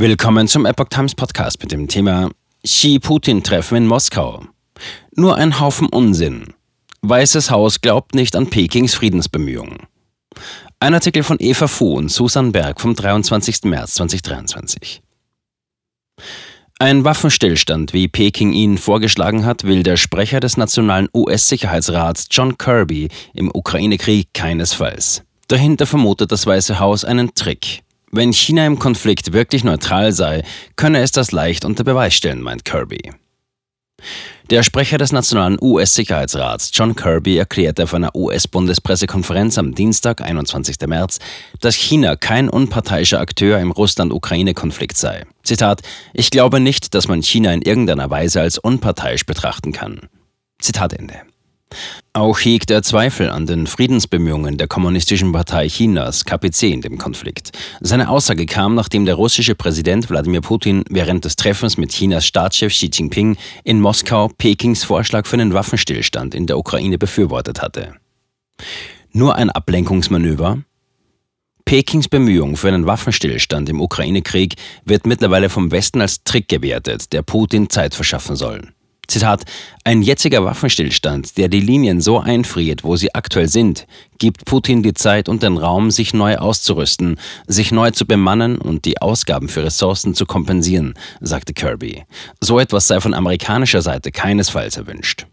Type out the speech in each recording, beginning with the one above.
Willkommen zum Epoch Times Podcast mit dem Thema Xi-Putin-Treffen in Moskau. Nur ein Haufen Unsinn. Weißes Haus glaubt nicht an Pekings Friedensbemühungen. Ein Artikel von Eva Fu und Susan Berg vom 23. März 2023. Ein Waffenstillstand, wie Peking ihn vorgeschlagen hat, will der Sprecher des nationalen US-Sicherheitsrats John Kirby im Ukraine-Krieg keinesfalls. Dahinter vermutet das Weiße Haus einen Trick. Wenn China im Konflikt wirklich neutral sei, könne es das leicht unter Beweis stellen, meint Kirby. Der Sprecher des nationalen US-Sicherheitsrats, John Kirby, erklärte auf einer US-Bundespressekonferenz am Dienstag, 21. März, dass China kein unparteiischer Akteur im Russland-Ukraine-Konflikt sei. Zitat: Ich glaube nicht, dass man China in irgendeiner Weise als unparteiisch betrachten kann. Zitat Ende. Auch hegt er Zweifel an den Friedensbemühungen der Kommunistischen Partei Chinas, KPC, in dem Konflikt. Seine Aussage kam, nachdem der russische Präsident Wladimir Putin während des Treffens mit Chinas Staatschef Xi Jinping in Moskau Pekings Vorschlag für einen Waffenstillstand in der Ukraine befürwortet hatte. Nur ein Ablenkungsmanöver? Pekings Bemühung für einen Waffenstillstand im Ukraine-Krieg wird mittlerweile vom Westen als Trick gewertet, der Putin Zeit verschaffen soll. Zitat, ein jetziger Waffenstillstand, der die Linien so einfriert, wo sie aktuell sind, gibt Putin die Zeit und den Raum, sich neu auszurüsten, sich neu zu bemannen und die Ausgaben für Ressourcen zu kompensieren, sagte Kirby. So etwas sei von amerikanischer Seite keinesfalls erwünscht.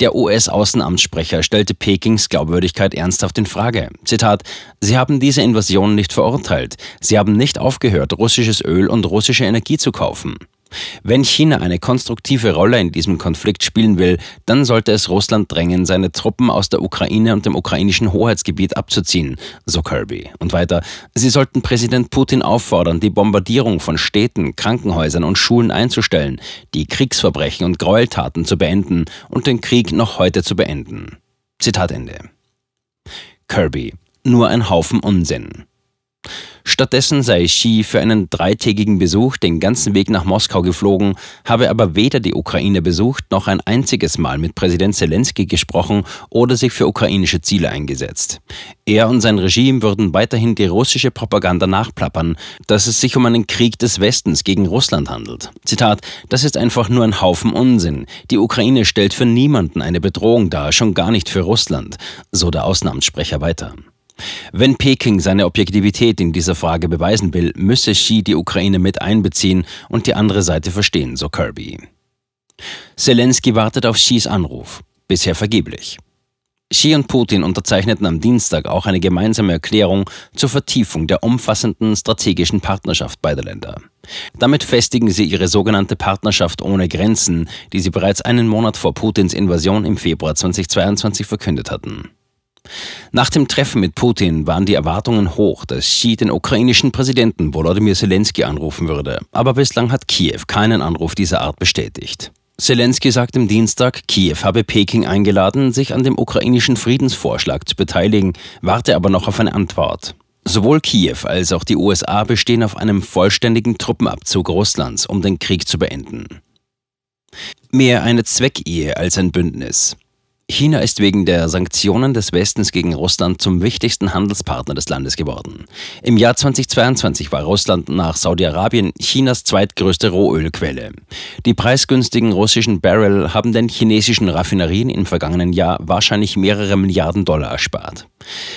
Der US-Außenamtssprecher stellte Pekings Glaubwürdigkeit ernsthaft in Frage. Zitat: Sie haben diese Invasion nicht verurteilt. Sie haben nicht aufgehört, russisches Öl und russische Energie zu kaufen. Wenn China eine konstruktive Rolle in diesem Konflikt spielen will, dann sollte es Russland drängen, seine Truppen aus der Ukraine und dem ukrainischen Hoheitsgebiet abzuziehen, so Kirby. Und weiter, sie sollten Präsident Putin auffordern, die Bombardierung von Städten, Krankenhäusern und Schulen einzustellen, die Kriegsverbrechen und Gräueltaten zu beenden und den Krieg noch heute zu beenden. Zitat Ende. Kirby, nur ein Haufen Unsinn. Stattdessen sei Xi für einen dreitägigen Besuch den ganzen Weg nach Moskau geflogen, habe aber weder die Ukraine besucht noch ein einziges Mal mit Präsident Zelensky gesprochen oder sich für ukrainische Ziele eingesetzt. Er und sein Regime würden weiterhin die russische Propaganda nachplappern, dass es sich um einen Krieg des Westens gegen Russland handelt. Zitat, das ist einfach nur ein Haufen Unsinn. Die Ukraine stellt für niemanden eine Bedrohung dar, schon gar nicht für Russland, so der Außenamtssprecher weiter. Wenn Peking seine Objektivität in dieser Frage beweisen will, müsse Xi die Ukraine mit einbeziehen und die andere Seite verstehen, so Kirby. Zelensky wartet auf Xis Anruf, bisher vergeblich. Xi und Putin unterzeichneten am Dienstag auch eine gemeinsame Erklärung zur Vertiefung der umfassenden strategischen Partnerschaft beider Länder. Damit festigen sie ihre sogenannte Partnerschaft ohne Grenzen, die sie bereits einen Monat vor Putins Invasion im Februar 2022 verkündet hatten. Nach dem Treffen mit Putin waren die Erwartungen hoch, dass Xi den ukrainischen Präsidenten Volodymyr Zelensky anrufen würde. Aber bislang hat Kiew keinen Anruf dieser Art bestätigt. Zelensky sagt am Dienstag, Kiew habe Peking eingeladen, sich an dem ukrainischen Friedensvorschlag zu beteiligen, warte aber noch auf eine Antwort. Sowohl Kiew als auch die USA bestehen auf einem vollständigen Truppenabzug Russlands, um den Krieg zu beenden. Mehr eine Zweckehe als ein Bündnis. China ist wegen der Sanktionen des Westens gegen Russland zum wichtigsten Handelspartner des Landes geworden. Im Jahr 2022 war Russland nach Saudi-Arabien Chinas zweitgrößte Rohölquelle. Die preisgünstigen russischen Barrel haben den chinesischen Raffinerien im vergangenen Jahr wahrscheinlich mehrere Milliarden Dollar erspart.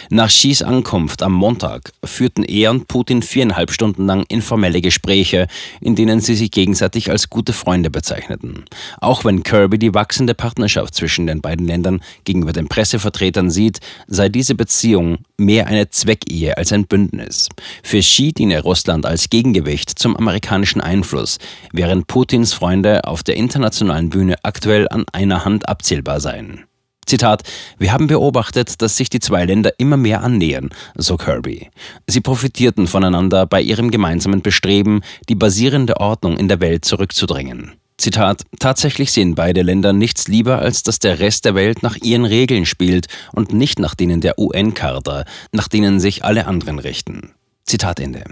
Nach Xis Ankunft am Montag führten er und Putin viereinhalb Stunden lang informelle Gespräche, in denen sie sich gegenseitig als gute Freunde bezeichneten. Auch wenn Kirby die wachsende Partnerschaft zwischen den beiden Ländern gegenüber den Pressevertretern sieht, sei diese Beziehung mehr eine Zweckehe als ein Bündnis. Für Xi diene Russland als Gegengewicht zum amerikanischen Einfluss, während Putins Freunde auf der internationalen Bühne aktuell an einer Hand abzählbar seien. Zitat, wir haben beobachtet, dass sich die zwei Länder immer mehr annähern, so Kirby. Sie profitierten voneinander bei ihrem gemeinsamen Bestreben, die basierende Ordnung in der Welt zurückzudrängen. Zitat, tatsächlich sehen beide Länder nichts lieber, als dass der Rest der Welt nach ihren Regeln spielt und nicht nach denen der UN-Charta, nach denen sich alle anderen richten. Zitat Ende.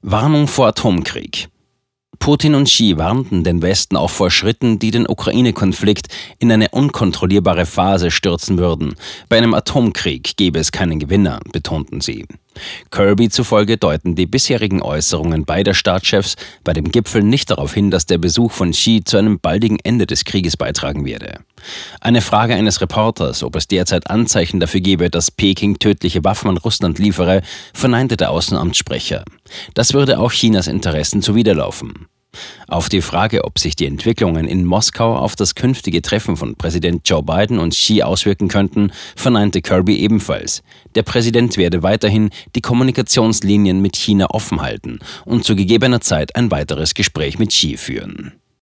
Warnung vor Atomkrieg. Putin und Xi warnten den Westen auch vor Schritten, die den Ukraine-Konflikt in eine unkontrollierbare Phase stürzen würden. Bei einem Atomkrieg gäbe es keinen Gewinner, betonten sie. Kirby zufolge deuten die bisherigen Äußerungen beider Staatschefs bei dem Gipfel nicht darauf hin, dass der Besuch von Xi zu einem baldigen Ende des Krieges beitragen werde. Eine Frage eines Reporters, ob es derzeit Anzeichen dafür gebe, dass Peking tödliche Waffen an Russland liefere, verneinte der Außenamtssprecher. Das würde auch Chinas Interessen zuwiderlaufen. Auf die Frage, ob sich die Entwicklungen in Moskau auf das künftige Treffen von Präsident Joe Biden und Xi auswirken könnten, verneinte Kirby ebenfalls. Der Präsident werde weiterhin die Kommunikationslinien mit China offen halten und zu gegebener Zeit ein weiteres Gespräch mit Xi führen.